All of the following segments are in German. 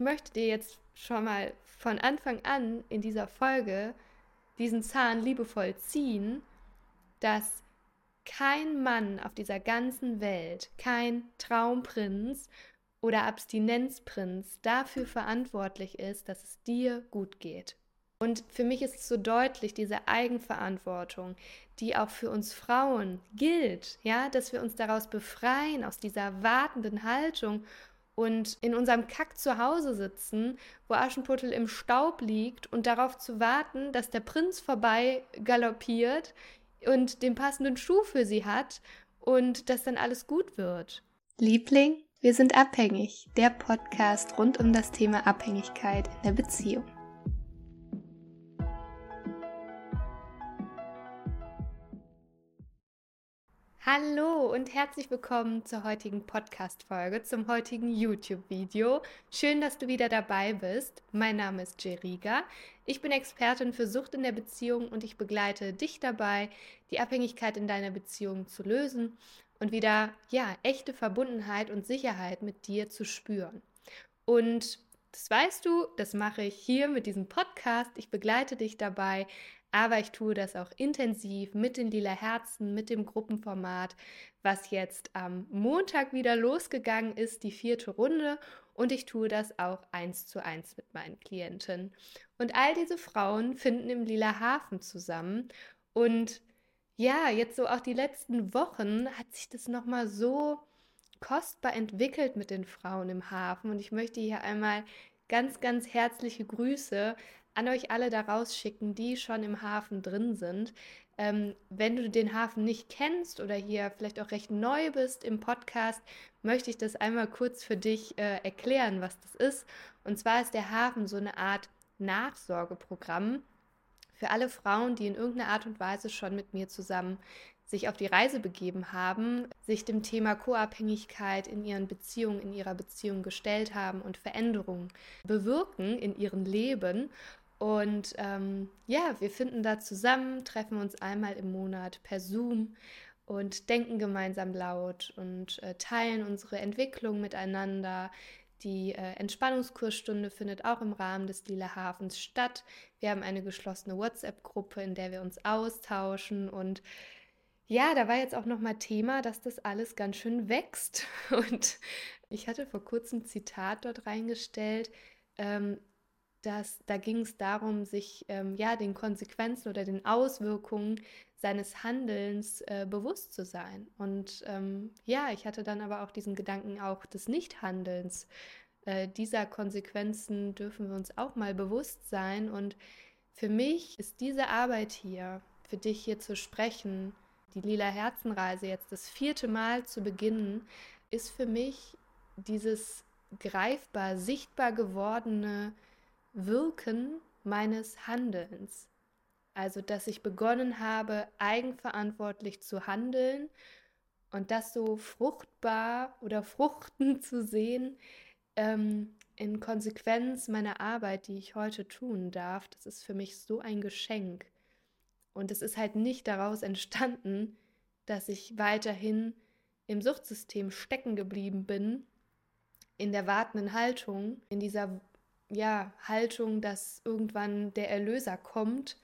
ich möchte dir jetzt schon mal von Anfang an in dieser Folge diesen Zahn liebevoll ziehen, dass kein Mann auf dieser ganzen Welt, kein Traumprinz oder Abstinenzprinz dafür verantwortlich ist, dass es dir gut geht. Und für mich ist es so deutlich, diese Eigenverantwortung, die auch für uns Frauen gilt, ja, dass wir uns daraus befreien, aus dieser wartenden Haltung und in unserem Kack zu Hause sitzen, wo Aschenputtel im Staub liegt und darauf zu warten, dass der Prinz vorbei galoppiert und den passenden Schuh für sie hat und dass dann alles gut wird. Liebling, wir sind abhängig. Der Podcast rund um das Thema Abhängigkeit in der Beziehung. Hallo und herzlich willkommen zur heutigen Podcast-Folge, zum heutigen YouTube-Video. Schön, dass du wieder dabei bist. Mein Name ist Jeriga. Ich bin Expertin für Sucht in der Beziehung und ich begleite dich dabei, die Abhängigkeit in deiner Beziehung zu lösen und wieder, ja, echte Verbundenheit und Sicherheit mit dir zu spüren. Und das weißt du, das mache ich hier mit diesem Podcast. Ich begleite dich dabei, aber ich tue das auch intensiv mit den lila Herzen, mit dem Gruppenformat, was jetzt am Montag wieder losgegangen ist, die vierte Runde. Und ich tue das auch eins zu eins mit meinen Klienten. Und all diese Frauen finden im lila Hafen zusammen. Und ja, jetzt so auch die letzten Wochen hat sich das nochmal so kostbar entwickelt mit den Frauen im Hafen. Und ich möchte hier einmal ganz, ganz herzliche Grüße an euch alle da rausschicken, die schon im Hafen drin sind. Ähm, wenn du den Hafen nicht kennst oder hier vielleicht auch recht neu bist im Podcast, möchte ich das einmal kurz für dich äh, erklären, was das ist. Und zwar ist der Hafen so eine Art Nachsorgeprogramm für alle Frauen, die in irgendeiner Art und Weise schon mit mir zusammen sich auf die Reise begeben haben, sich dem Thema Co-Abhängigkeit in ihren Beziehungen, in ihrer Beziehung gestellt haben und Veränderungen bewirken in ihrem Leben und ähm, ja, wir finden da zusammen, treffen uns einmal im Monat per Zoom und denken gemeinsam laut und äh, teilen unsere Entwicklung miteinander. Die äh, Entspannungskursstunde findet auch im Rahmen des Lila Hafens statt. Wir haben eine geschlossene WhatsApp-Gruppe, in der wir uns austauschen und ja, da war jetzt auch nochmal Thema, dass das alles ganz schön wächst. Und ich hatte vor kurzem ein Zitat dort reingestellt. Ähm, dass da ging es darum, sich ähm, ja den Konsequenzen oder den Auswirkungen seines Handelns äh, bewusst zu sein. Und ähm, ja, ich hatte dann aber auch diesen Gedanken auch des Nichthandelns. Äh, dieser Konsequenzen dürfen wir uns auch mal bewusst sein. Und für mich ist diese Arbeit hier, für dich hier zu sprechen, die Lila Herzenreise jetzt das vierte Mal zu beginnen, ist für mich dieses greifbar, sichtbar gewordene Wirken meines Handelns. Also, dass ich begonnen habe, eigenverantwortlich zu handeln und das so fruchtbar oder fruchten zu sehen ähm, in Konsequenz meiner Arbeit, die ich heute tun darf. Das ist für mich so ein Geschenk. Und es ist halt nicht daraus entstanden, dass ich weiterhin im Suchtsystem stecken geblieben bin, in der wartenden Haltung, in dieser ja, Haltung, dass irgendwann der Erlöser kommt,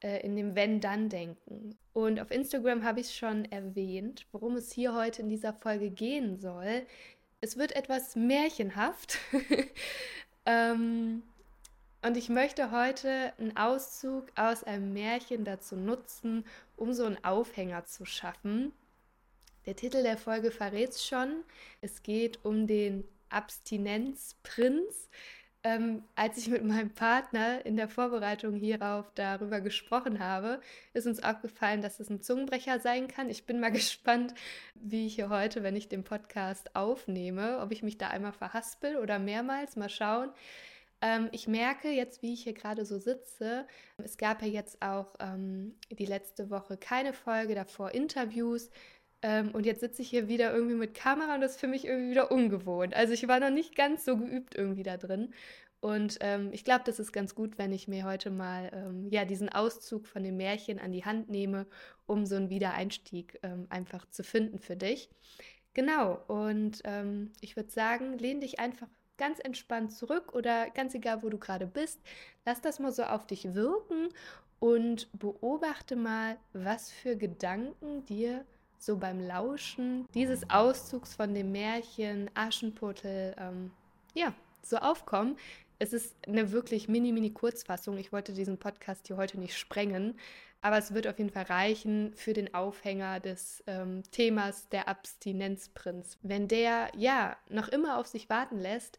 äh, in dem Wenn-Dann-Denken. Und auf Instagram habe ich schon erwähnt, worum es hier heute in dieser Folge gehen soll. Es wird etwas märchenhaft. ähm, und ich möchte heute einen Auszug aus einem Märchen dazu nutzen, um so einen Aufhänger zu schaffen. Der Titel der Folge verrät es schon. Es geht um den Abstinenzprinz. Ähm, als ich mit meinem Partner in der Vorbereitung hierauf darüber gesprochen habe, ist uns aufgefallen, dass es ein Zungenbrecher sein kann. Ich bin mal gespannt, wie ich hier heute, wenn ich den Podcast aufnehme, ob ich mich da einmal verhaspel oder mehrmals. Mal schauen. Ähm, ich merke jetzt, wie ich hier gerade so sitze, es gab ja jetzt auch ähm, die letzte Woche keine Folge, davor Interviews. Ähm, und jetzt sitze ich hier wieder irgendwie mit Kamera und das ist für mich irgendwie wieder ungewohnt. Also ich war noch nicht ganz so geübt irgendwie da drin. Und ähm, ich glaube, das ist ganz gut, wenn ich mir heute mal ähm, ja, diesen Auszug von dem Märchen an die Hand nehme, um so einen Wiedereinstieg ähm, einfach zu finden für dich. Genau, und ähm, ich würde sagen, lehn dich einfach ganz entspannt zurück oder ganz egal, wo du gerade bist, lass das mal so auf dich wirken und beobachte mal, was für Gedanken dir so beim Lauschen dieses Auszugs von dem Märchen Aschenputtel ähm, ja, so aufkommen. Es ist eine wirklich mini-mini-Kurzfassung. Ich wollte diesen Podcast hier heute nicht sprengen, aber es wird auf jeden Fall reichen für den Aufhänger des ähm, Themas der Abstinenzprinz. Wenn der ja noch immer auf sich warten lässt,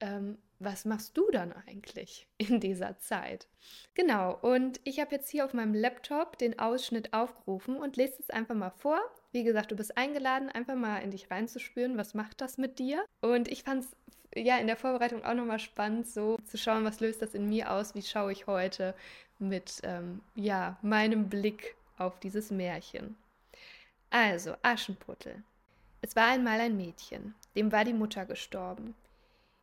ähm, was machst du dann eigentlich in dieser Zeit? Genau, und ich habe jetzt hier auf meinem Laptop den Ausschnitt aufgerufen und lese es einfach mal vor. Wie gesagt, du bist eingeladen, einfach mal in dich reinzuspüren, was macht das mit dir? Und ich fand es ja in der Vorbereitung auch nochmal spannend, so zu schauen, was löst das in mir aus, wie schaue ich heute mit ähm, ja, meinem Blick auf dieses Märchen. Also, Aschenputtel. Es war einmal ein Mädchen, dem war die Mutter gestorben.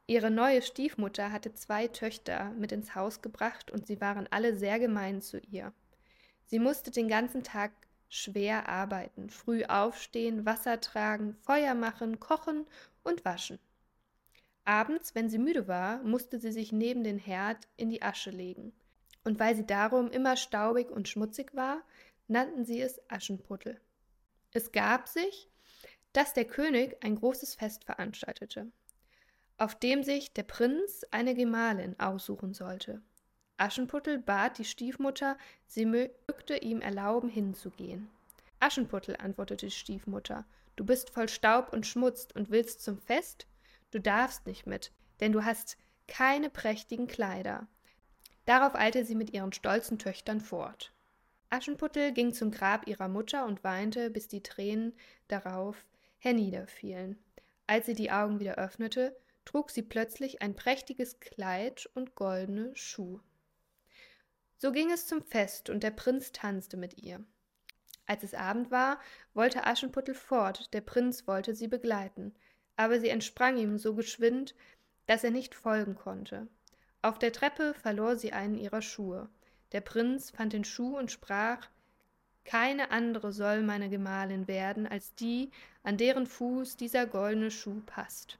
Ihre neue Stiefmutter hatte zwei Töchter mit ins Haus gebracht und sie waren alle sehr gemein zu ihr. Sie musste den ganzen Tag schwer arbeiten, früh aufstehen, Wasser tragen, Feuer machen, kochen und waschen. Abends, wenn sie müde war, musste sie sich neben den Herd in die Asche legen. Und weil sie darum immer staubig und schmutzig war, nannten sie es Aschenputtel. Es gab sich, dass der König ein großes Fest veranstaltete auf dem sich der Prinz eine Gemahlin aussuchen sollte. Aschenputtel bat die Stiefmutter, sie mögte ihm erlauben, hinzugehen. Aschenputtel, antwortete die Stiefmutter, du bist voll Staub und Schmutz und willst zum Fest? Du darfst nicht mit, denn du hast keine prächtigen Kleider. Darauf eilte sie mit ihren stolzen Töchtern fort. Aschenputtel ging zum Grab ihrer Mutter und weinte, bis die Tränen darauf herniederfielen. Als sie die Augen wieder öffnete, trug sie plötzlich ein prächtiges Kleid und goldene Schuhe. So ging es zum Fest, und der Prinz tanzte mit ihr. Als es Abend war, wollte Aschenputtel fort, der Prinz wollte sie begleiten, aber sie entsprang ihm so geschwind, dass er nicht folgen konnte. Auf der Treppe verlor sie einen ihrer Schuhe. Der Prinz fand den Schuh und sprach Keine andere soll meine Gemahlin werden als die, an deren Fuß dieser goldene Schuh passt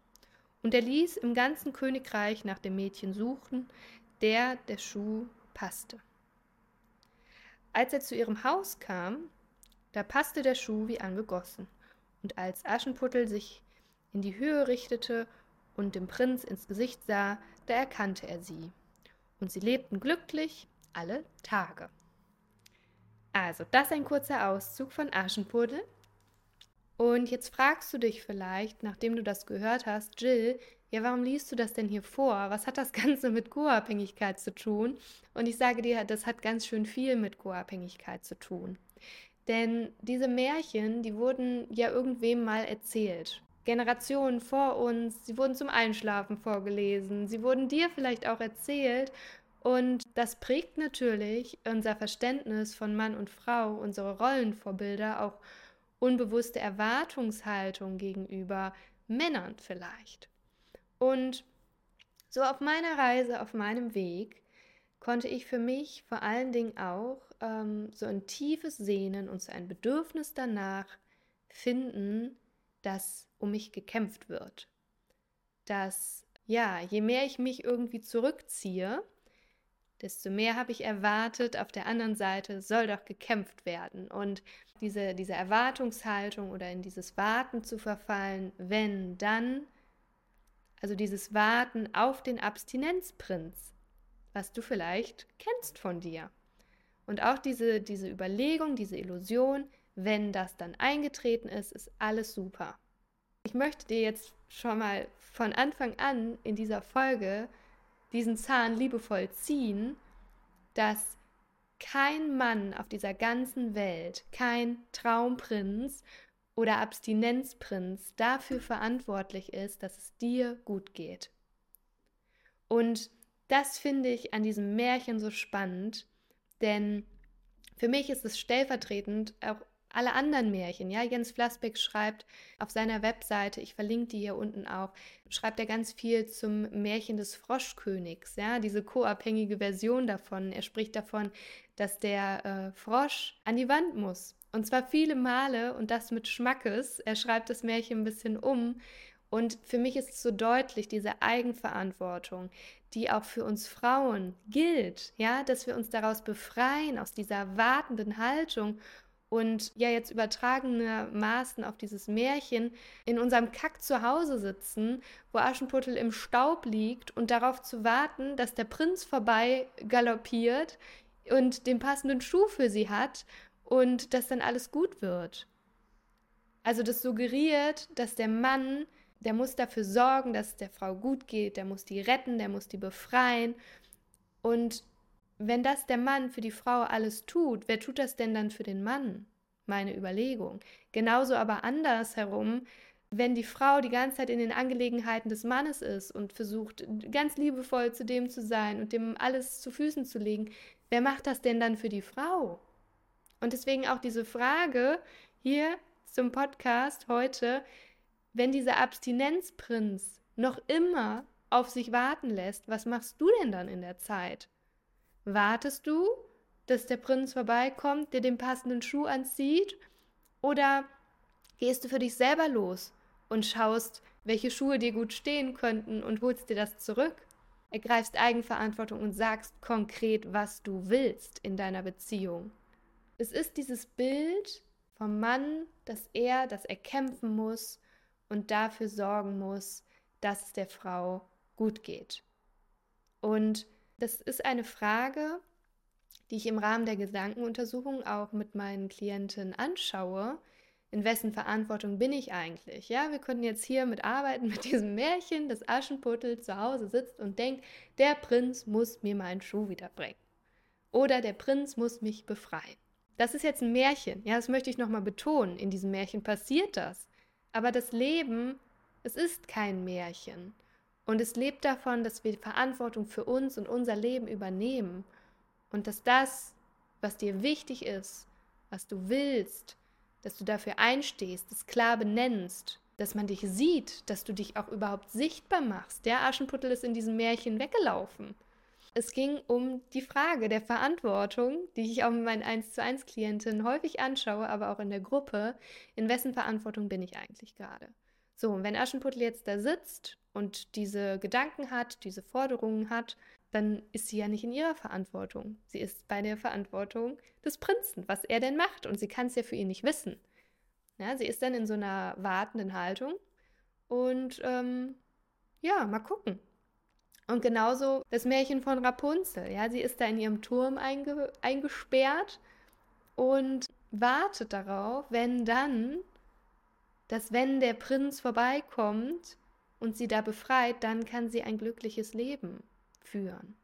und er ließ im ganzen Königreich nach dem Mädchen suchen, der der Schuh passte. Als er zu ihrem Haus kam, da passte der Schuh wie angegossen, und als Aschenputtel sich in die Höhe richtete und dem Prinz ins Gesicht sah, da erkannte er sie, und sie lebten glücklich alle Tage. Also, das ein kurzer Auszug von Aschenputtel, und jetzt fragst du dich vielleicht, nachdem du das gehört hast, Jill, ja, warum liest du das denn hier vor? Was hat das Ganze mit Co-Abhängigkeit zu tun? Und ich sage dir, das hat ganz schön viel mit Co-Abhängigkeit zu tun. Denn diese Märchen, die wurden ja irgendwem mal erzählt. Generationen vor uns, sie wurden zum Einschlafen vorgelesen, sie wurden dir vielleicht auch erzählt. Und das prägt natürlich unser Verständnis von Mann und Frau, unsere Rollenvorbilder auch unbewusste Erwartungshaltung gegenüber Männern vielleicht. Und so auf meiner Reise, auf meinem Weg, konnte ich für mich vor allen Dingen auch ähm, so ein tiefes Sehnen und so ein Bedürfnis danach finden, dass um mich gekämpft wird. Dass, ja, je mehr ich mich irgendwie zurückziehe, desto mehr habe ich erwartet, auf der anderen Seite soll doch gekämpft werden. Und diese, diese Erwartungshaltung oder in dieses Warten zu verfallen, wenn dann, also dieses Warten auf den Abstinenzprinz, was du vielleicht kennst von dir. Und auch diese, diese Überlegung, diese Illusion, wenn das dann eingetreten ist, ist alles super. Ich möchte dir jetzt schon mal von Anfang an in dieser Folge diesen Zahn liebevoll ziehen, dass kein Mann auf dieser ganzen Welt, kein Traumprinz oder Abstinenzprinz dafür verantwortlich ist, dass es dir gut geht. Und das finde ich an diesem Märchen so spannend, denn für mich ist es stellvertretend auch alle anderen Märchen. Ja, Jens Flassbeck schreibt auf seiner Webseite, ich verlinke die hier unten auch, schreibt er ganz viel zum Märchen des Froschkönigs. Ja, diese co-abhängige Version davon. Er spricht davon, dass der äh, Frosch an die Wand muss. Und zwar viele Male und das mit Schmackes. Er schreibt das Märchen ein bisschen um Und für mich ist so deutlich, diese Eigenverantwortung, die auch für uns Frauen gilt, ja, dass wir uns daraus befreien, aus dieser wartenden Haltung und ja jetzt übertragenermaßen auf dieses Märchen in unserem Kack zu Hause sitzen, wo Aschenputtel im Staub liegt und darauf zu warten, dass der Prinz vorbei galoppiert und den passenden Schuh für sie hat und dass dann alles gut wird. Also das suggeriert, dass der Mann, der muss dafür sorgen, dass es der Frau gut geht, der muss die retten, der muss die befreien und wenn das der Mann für die Frau alles tut, wer tut das denn dann für den Mann? Meine Überlegung. Genauso aber andersherum, wenn die Frau die ganze Zeit in den Angelegenheiten des Mannes ist und versucht, ganz liebevoll zu dem zu sein und dem alles zu Füßen zu legen, wer macht das denn dann für die Frau? Und deswegen auch diese Frage hier zum Podcast heute, wenn dieser Abstinenzprinz noch immer auf sich warten lässt, was machst du denn dann in der Zeit? Wartest du, dass der Prinz vorbeikommt, der den passenden Schuh anzieht? Oder gehst du für dich selber los und schaust, welche Schuhe dir gut stehen könnten und holst dir das zurück? Ergreifst Eigenverantwortung und sagst konkret, was du willst in deiner Beziehung. Es ist dieses Bild vom Mann, dass er das erkämpfen muss und dafür sorgen muss, dass es der Frau gut geht. Und das ist eine Frage, die ich im Rahmen der Gedankenuntersuchung auch mit meinen Klienten anschaue. In wessen Verantwortung bin ich eigentlich? Ja, wir können jetzt hier mit arbeiten mit diesem Märchen, das Aschenputtel zu Hause sitzt und denkt, der Prinz muss mir meinen Schuh wiederbringen. Oder der Prinz muss mich befreien. Das ist jetzt ein Märchen. Ja, das möchte ich nochmal betonen. In diesem Märchen passiert das. Aber das Leben, es ist kein Märchen. Und es lebt davon, dass wir Verantwortung für uns und unser Leben übernehmen. Und dass das, was dir wichtig ist, was du willst, dass du dafür einstehst, es klar benennst, dass man dich sieht, dass du dich auch überhaupt sichtbar machst. Der Aschenputtel ist in diesem Märchen weggelaufen. Es ging um die Frage der Verantwortung, die ich auch mit meinen 1 zu 1 Klientinnen häufig anschaue, aber auch in der Gruppe. In wessen Verantwortung bin ich eigentlich gerade? So, und wenn Aschenputtel jetzt da sitzt und diese Gedanken hat, diese Forderungen hat, dann ist sie ja nicht in ihrer Verantwortung. Sie ist bei der Verantwortung des Prinzen, was er denn macht. Und sie kann es ja für ihn nicht wissen. Ja, sie ist dann in so einer wartenden Haltung. Und ähm, ja, mal gucken. Und genauso das Märchen von Rapunzel. Ja, sie ist da in ihrem Turm einge eingesperrt und wartet darauf, wenn dann, dass wenn der Prinz vorbeikommt, und sie da befreit, dann kann sie ein glückliches Leben führen.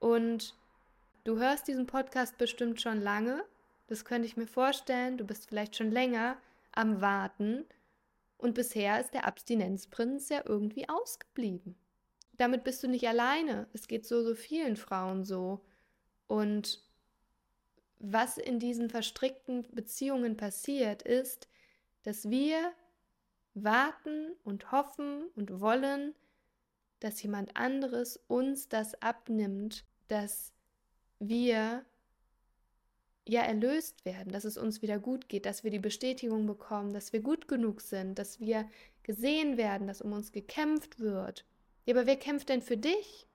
Und du hörst diesen Podcast bestimmt schon lange, das könnte ich mir vorstellen, du bist vielleicht schon länger am Warten und bisher ist der Abstinenzprinz ja irgendwie ausgeblieben. Damit bist du nicht alleine, es geht so, so vielen Frauen so. Und was in diesen verstrickten Beziehungen passiert, ist, dass wir warten und hoffen und wollen, dass jemand anderes uns das abnimmt, dass wir ja erlöst werden, dass es uns wieder gut geht, dass wir die Bestätigung bekommen, dass wir gut genug sind, dass wir gesehen werden, dass um uns gekämpft wird. Ja, aber wer kämpft denn für dich?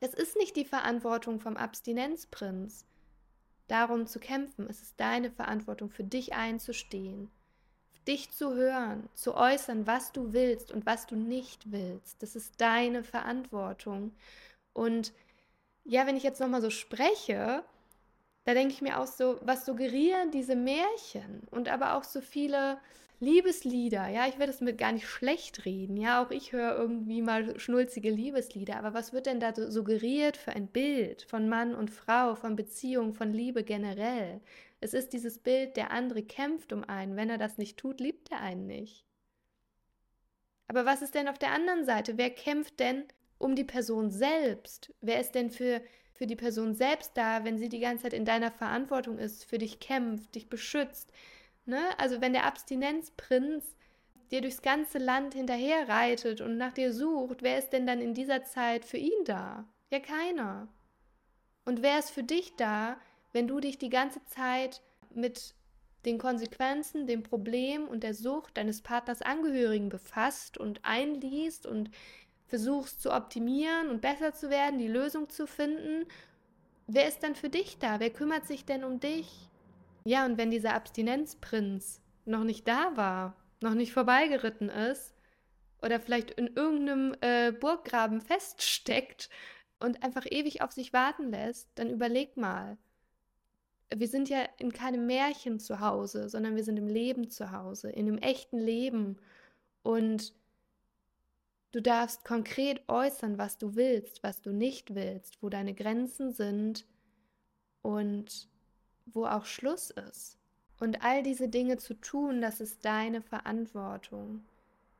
Es ist nicht die Verantwortung vom Abstinenzprinz, darum zu kämpfen. Es ist deine Verantwortung, für dich einzustehen dich zu hören, zu äußern, was du willst und was du nicht willst. Das ist deine Verantwortung. Und ja, wenn ich jetzt nochmal so spreche, da denke ich mir auch so, was suggerieren diese Märchen und aber auch so viele Liebeslieder. Ja, ich werde es mit gar nicht schlecht reden. Ja, auch ich höre irgendwie mal schnulzige Liebeslieder. Aber was wird denn da suggeriert für ein Bild von Mann und Frau, von Beziehung, von Liebe generell? Es ist dieses Bild, der andere kämpft um einen. Wenn er das nicht tut, liebt er einen nicht. Aber was ist denn auf der anderen Seite? Wer kämpft denn um die Person selbst? Wer ist denn für, für die Person selbst da, wenn sie die ganze Zeit in deiner Verantwortung ist, für dich kämpft, dich beschützt? Ne? Also wenn der Abstinenzprinz dir durchs ganze Land hinterher reitet und nach dir sucht, wer ist denn dann in dieser Zeit für ihn da? Ja, keiner. Und wer ist für dich da, wenn du dich die ganze Zeit mit den Konsequenzen, dem Problem und der Sucht deines Partners Angehörigen befasst und einliest und versuchst zu optimieren und besser zu werden, die Lösung zu finden, wer ist dann für dich da? Wer kümmert sich denn um dich? Ja, und wenn dieser Abstinenzprinz noch nicht da war, noch nicht vorbeigeritten ist oder vielleicht in irgendeinem äh, Burggraben feststeckt und einfach ewig auf sich warten lässt, dann überleg mal, wir sind ja in keinem Märchen zu Hause, sondern wir sind im Leben zu Hause, in einem echten Leben. Und du darfst konkret äußern, was du willst, was du nicht willst, wo deine Grenzen sind und wo auch Schluss ist. Und all diese Dinge zu tun, das ist deine Verantwortung.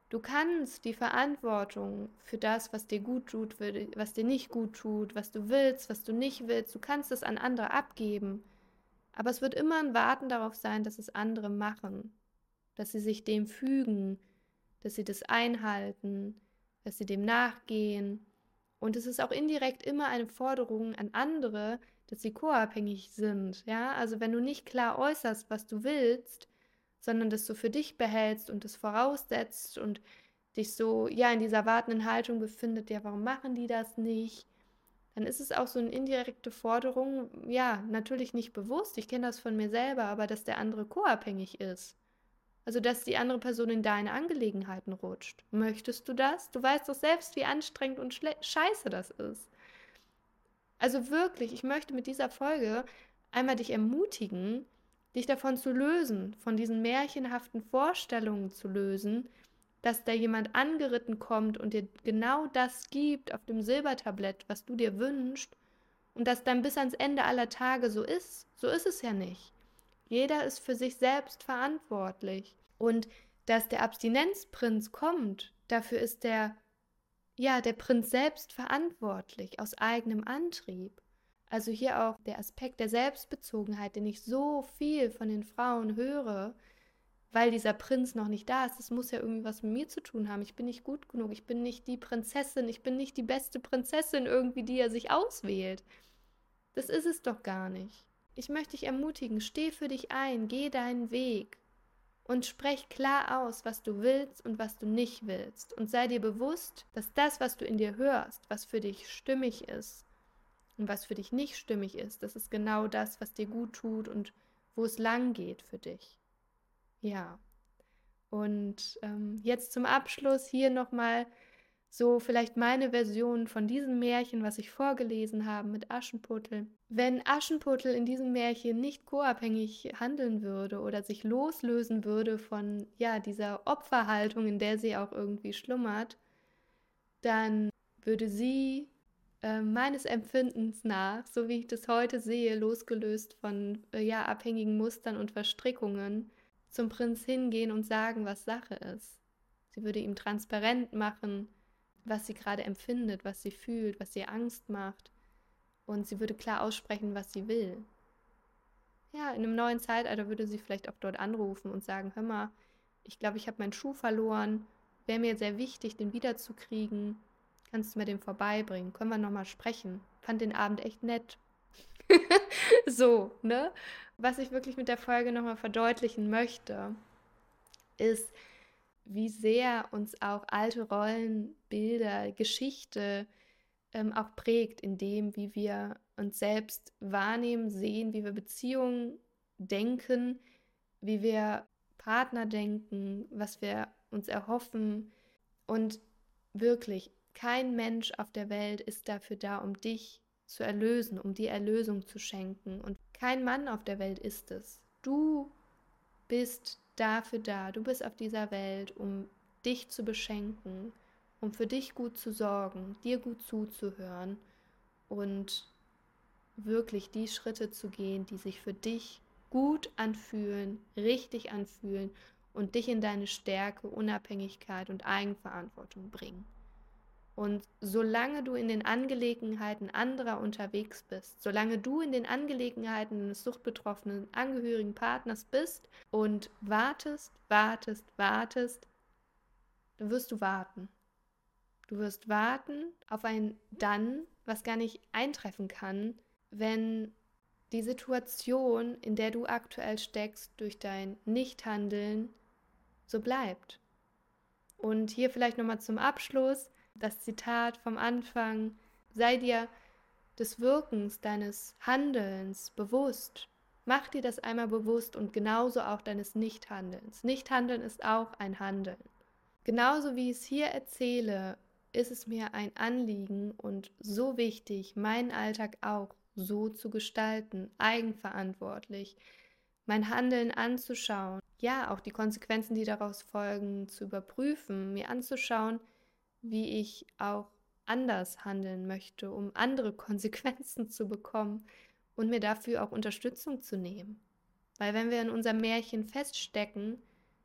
Du kannst die Verantwortung für das, was dir gut tut, was dir nicht gut tut, was du willst, was du nicht willst, du kannst es an andere abgeben. Aber es wird immer ein Warten darauf sein, dass es andere machen, dass sie sich dem fügen, dass sie das einhalten, dass sie dem nachgehen. Und es ist auch indirekt immer eine Forderung an andere, dass sie co-abhängig sind. Ja, also wenn du nicht klar äußerst, was du willst, sondern das so für dich behältst und das voraussetzt und dich so ja in dieser wartenden Haltung befindet, ja, warum machen die das nicht? Dann ist es auch so eine indirekte Forderung, ja, natürlich nicht bewusst, ich kenne das von mir selber, aber dass der andere co-abhängig ist. Also, dass die andere Person in deine Angelegenheiten rutscht. Möchtest du das? Du weißt doch selbst, wie anstrengend und scheiße das ist. Also wirklich, ich möchte mit dieser Folge einmal dich ermutigen, dich davon zu lösen, von diesen märchenhaften Vorstellungen zu lösen, dass da jemand angeritten kommt und dir genau das gibt auf dem Silbertablett, was du dir wünschst, und das dann bis ans Ende aller Tage so ist. So ist es ja nicht. Jeder ist für sich selbst verantwortlich. Und dass der Abstinenzprinz kommt, dafür ist der, ja, der Prinz selbst verantwortlich, aus eigenem Antrieb. Also hier auch der Aspekt der Selbstbezogenheit, den ich so viel von den Frauen höre, weil dieser Prinz noch nicht da ist. Das muss ja irgendwie was mit mir zu tun haben. Ich bin nicht gut genug. Ich bin nicht die Prinzessin. Ich bin nicht die beste Prinzessin irgendwie, die er sich auswählt. Das ist es doch gar nicht. Ich möchte dich ermutigen, steh für dich ein, geh deinen Weg und sprech klar aus, was du willst und was du nicht willst. Und sei dir bewusst, dass das, was du in dir hörst, was für dich stimmig ist und was für dich nicht stimmig ist, das ist genau das, was dir gut tut und wo es lang geht für dich. Ja. Und ähm, jetzt zum Abschluss hier nochmal so vielleicht meine Version von diesem Märchen, was ich vorgelesen habe mit Aschenputtel. Wenn Aschenputtel in diesem Märchen nicht co-abhängig handeln würde oder sich loslösen würde von ja dieser Opferhaltung, in der sie auch irgendwie schlummert, dann würde sie äh, meines Empfindens nach, so wie ich das heute sehe, losgelöst von äh, ja abhängigen Mustern und Verstrickungen, zum Prinz hingehen und sagen, was Sache ist. Sie würde ihm transparent machen, was sie gerade empfindet, was sie fühlt, was ihr Angst macht. Und sie würde klar aussprechen, was sie will. Ja, in einem neuen Zeitalter würde sie vielleicht auch dort anrufen und sagen, hör mal, ich glaube, ich habe meinen Schuh verloren. Wäre mir sehr wichtig, den wiederzukriegen. Kannst du mir den vorbeibringen? Können wir nochmal sprechen? Fand den Abend echt nett. so, ne? Was ich wirklich mit der Folge nochmal verdeutlichen möchte, ist, wie sehr uns auch alte Rollenbilder, Geschichte ähm, auch prägt in dem, wie wir uns selbst wahrnehmen, sehen, wie wir Beziehungen denken, wie wir Partner denken, was wir uns erhoffen. Und wirklich, kein Mensch auf der Welt ist dafür da, um dich zu erlösen, um dir Erlösung zu schenken. Und kein Mann auf der Welt ist es. Du bist dafür da. Du bist auf dieser Welt, um dich zu beschenken, um für dich gut zu sorgen, dir gut zuzuhören und wirklich die Schritte zu gehen, die sich für dich gut anfühlen, richtig anfühlen und dich in deine Stärke, Unabhängigkeit und Eigenverantwortung bringen. Und solange du in den Angelegenheiten anderer unterwegs bist, solange du in den Angelegenheiten eines suchtbetroffenen Angehörigen Partners bist und wartest, wartest, wartest, dann wirst du warten. Du wirst warten auf ein Dann, was gar nicht eintreffen kann, wenn die Situation, in der du aktuell steckst, durch dein Nichthandeln so bleibt. Und hier vielleicht nochmal zum Abschluss das Zitat vom Anfang, sei dir des Wirkens, deines Handelns bewusst. Mach dir das einmal bewusst und genauso auch deines Nichthandelns. Nichthandeln ist auch ein Handeln. Genauso wie ich es hier erzähle, ist es mir ein Anliegen und so wichtig, meinen Alltag auch so zu gestalten, eigenverantwortlich, mein Handeln anzuschauen, ja, auch die Konsequenzen, die daraus folgen, zu überprüfen, mir anzuschauen, wie ich auch anders handeln möchte, um andere Konsequenzen zu bekommen und mir dafür auch Unterstützung zu nehmen. Weil wenn wir in unserem Märchen feststecken,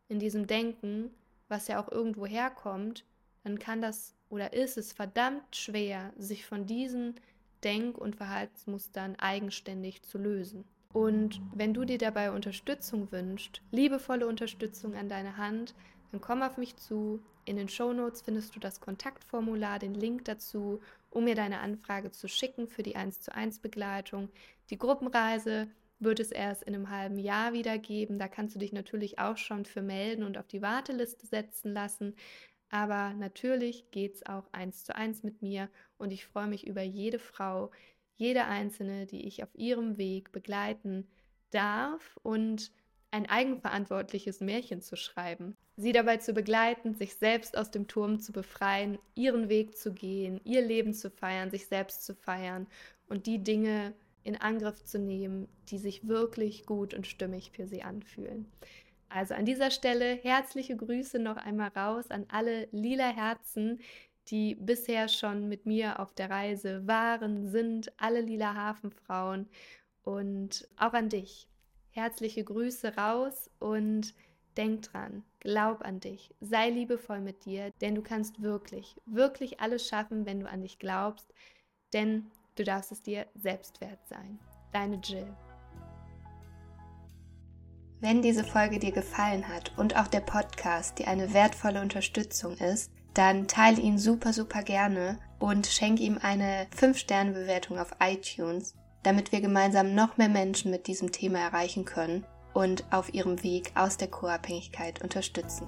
in diesem Denken, was ja auch irgendwo herkommt, dann kann das oder ist es verdammt schwer, sich von diesen Denk- und Verhaltensmustern eigenständig zu lösen. Und wenn du dir dabei Unterstützung wünschst, liebevolle Unterstützung an deine Hand, dann komm auf mich zu. In den Shownotes findest du das Kontaktformular, den Link dazu, um mir deine Anfrage zu schicken für die 1 zu 1 Begleitung. Die Gruppenreise wird es erst in einem halben Jahr wieder geben. Da kannst du dich natürlich auch schon für melden und auf die Warteliste setzen lassen. Aber natürlich geht es auch eins zu eins mit mir und ich freue mich über jede Frau, jede einzelne, die ich auf ihrem Weg begleiten darf und ein eigenverantwortliches Märchen zu schreiben, sie dabei zu begleiten, sich selbst aus dem Turm zu befreien, ihren Weg zu gehen, ihr Leben zu feiern, sich selbst zu feiern und die Dinge in Angriff zu nehmen, die sich wirklich gut und stimmig für sie anfühlen. Also an dieser Stelle herzliche Grüße noch einmal raus an alle lila Herzen, die bisher schon mit mir auf der Reise waren, sind, alle lila Hafenfrauen und auch an dich. Herzliche Grüße raus und denk dran, glaub an dich, sei liebevoll mit dir, denn du kannst wirklich, wirklich alles schaffen, wenn du an dich glaubst, denn du darfst es dir selbst wert sein. Deine Jill. Wenn diese Folge dir gefallen hat und auch der Podcast dir eine wertvolle Unterstützung ist, dann teile ihn super, super gerne und schenke ihm eine 5-Sterne-Bewertung auf iTunes, damit wir gemeinsam noch mehr Menschen mit diesem Thema erreichen können und auf ihrem Weg aus der Co-Abhängigkeit unterstützen.